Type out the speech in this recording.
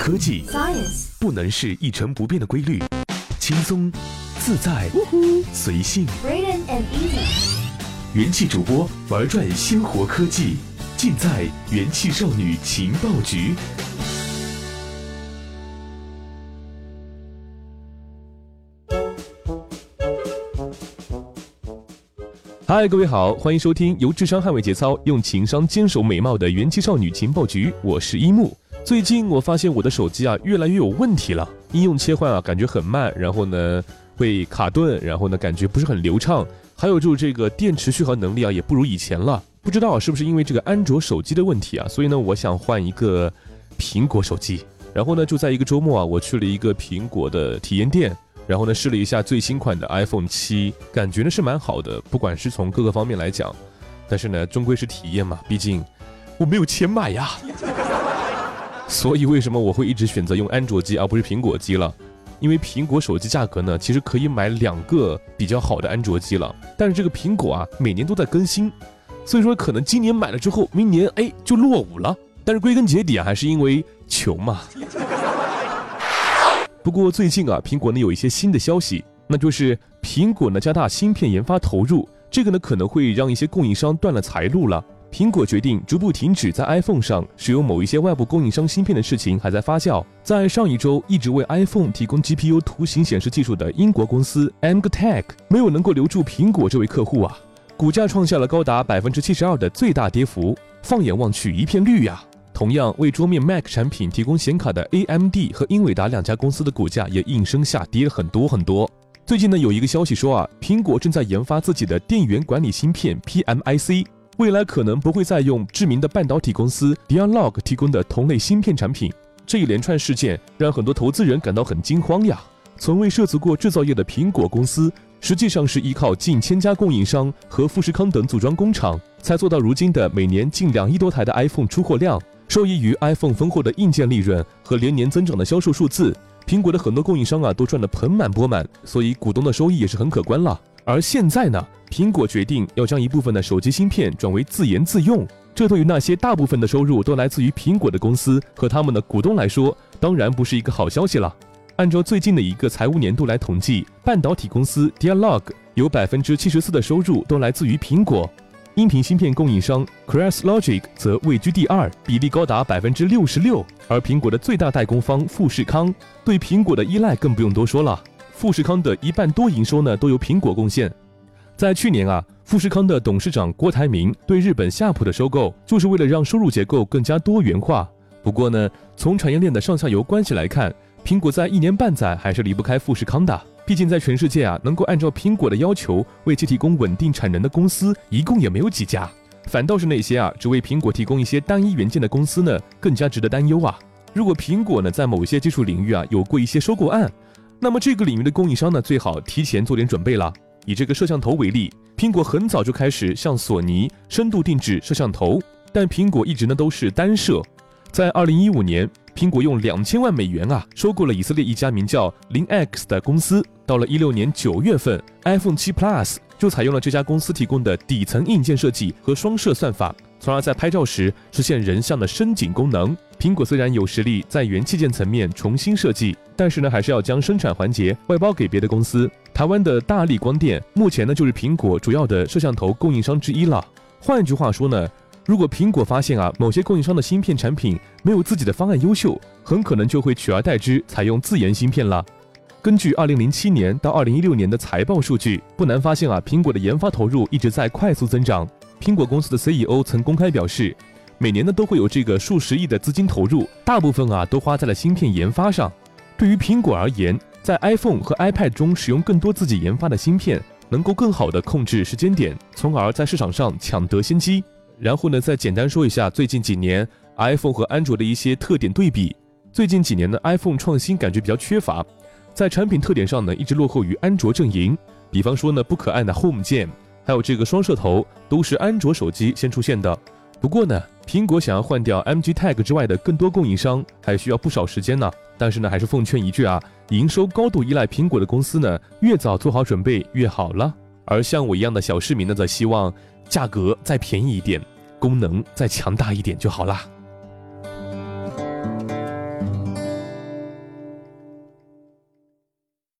科技 Science，不能是一成不变的规律，轻松、自在、随性。Braden and Easy，元气主播玩转鲜活科技，尽在元气少女情报局。嗨，各位好，欢迎收听由智商捍卫节操，用情商坚守美貌的元气少女情报局，我是一木。最近我发现我的手机啊越来越有问题了，应用切换啊感觉很慢，然后呢会卡顿，然后呢感觉不是很流畅，还有就是这个电池续航能力啊也不如以前了。不知道是不是因为这个安卓手机的问题啊，所以呢我想换一个苹果手机。然后呢就在一个周末啊，我去了一个苹果的体验店。然后呢，试了一下最新款的 iPhone 七，感觉呢是蛮好的，不管是从各个方面来讲。但是呢，终归是体验嘛，毕竟我没有钱买呀。所以为什么我会一直选择用安卓机而不是苹果机了？因为苹果手机价格呢，其实可以买两个比较好的安卓机了。但是这个苹果啊，每年都在更新，所以说可能今年买了之后，明年哎就落伍了。但是归根结底啊，还是因为穷嘛。不过最近啊，苹果呢有一些新的消息，那就是苹果呢加大芯片研发投入，这个呢可能会让一些供应商断了财路了。苹果决定逐步停止在 iPhone 上使用某一些外部供应商芯片的事情还在发酵。在上一周，一直为 iPhone 提供 GPU 图形显示技术的英国公司 Amgtech 没有能够留住苹果这位客户啊，股价创下了高达百分之七十二的最大跌幅。放眼望去，一片绿呀。同样为桌面 Mac 产品提供显卡的 AMD 和英伟达两家公司的股价也应声下跌很多很多。最近呢，有一个消息说啊，苹果正在研发自己的电源管理芯片 PMIC，未来可能不会再用知名的半导体公司 Dialog 提供的同类芯片产品。这一连串事件让很多投资人感到很惊慌呀。从未涉足过制造业的苹果公司，实际上是依靠近千家供应商和富士康等组装工厂，才做到如今的每年近两亿多台的 iPhone 出货量。受益于 iPhone 丰厚的硬件利润和连年增长的销售数字，苹果的很多供应商啊都赚得盆满钵满，所以股东的收益也是很可观了。而现在呢，苹果决定要将一部分的手机芯片转为自研自用，这对于那些大部分的收入都来自于苹果的公司和他们的股东来说，当然不是一个好消息了。按照最近的一个财务年度来统计，半导体公司 Dialog 有百分之七十四的收入都来自于苹果。音频芯片供应商 CrestLogic 则位居第二，比例高达百分之六十六。而苹果的最大代工方富士康对苹果的依赖更不用多说了，富士康的一半多营收呢都由苹果贡献。在去年啊，富士康的董事长郭台铭对日本夏普的收购，就是为了让收入结构更加多元化。不过呢，从产业链的上下游关系来看，苹果在一年半载还是离不开富士康的。毕竟在全世界啊，能够按照苹果的要求为其提供稳定产能的公司，一共也没有几家。反倒是那些啊，只为苹果提供一些单一元件的公司呢，更加值得担忧啊。如果苹果呢，在某些技术领域啊，有过一些收购案，那么这个领域的供应商呢，最好提前做点准备了。以这个摄像头为例，苹果很早就开始向索尼深度定制摄像头，但苹果一直呢都是单摄。在二零一五年，苹果用两千万美元啊收购了以色列一家名叫零 X 的公司。到了一六年九月份，iPhone 七 Plus 就采用了这家公司提供的底层硬件设计和双摄算法，从而在拍照时实现人像的深景功能。苹果虽然有实力在元器件层面重新设计，但是呢，还是要将生产环节外包给别的公司。台湾的大力光电目前呢，就是苹果主要的摄像头供应商之一了。换句话说呢，如果苹果发现啊某些供应商的芯片产品没有自己的方案优秀，很可能就会取而代之，采用自研芯片了。根据二零零七年到二零一六年的财报数据，不难发现啊，苹果的研发投入一直在快速增长。苹果公司的 CEO 曾公开表示，每年呢都会有这个数十亿的资金投入，大部分啊都花在了芯片研发上。对于苹果而言，在 iPhone 和 iPad 中使用更多自己研发的芯片，能够更好的控制时间点，从而在市场上抢得先机。然后呢，再简单说一下最近几年 iPhone 和安卓的一些特点对比。最近几年呢，iPhone 创新感觉比较缺乏。在产品特点上呢，一直落后于安卓阵营。比方说呢，不可按的 Home 键，还有这个双摄头，都是安卓手机先出现的。不过呢，苹果想要换掉 MG Tag 之外的更多供应商，还需要不少时间呢。但是呢，还是奉劝一句啊，营收高度依赖苹果的公司呢，越早做好准备越好了。而像我一样的小市民呢，则希望价格再便宜一点，功能再强大一点就好啦。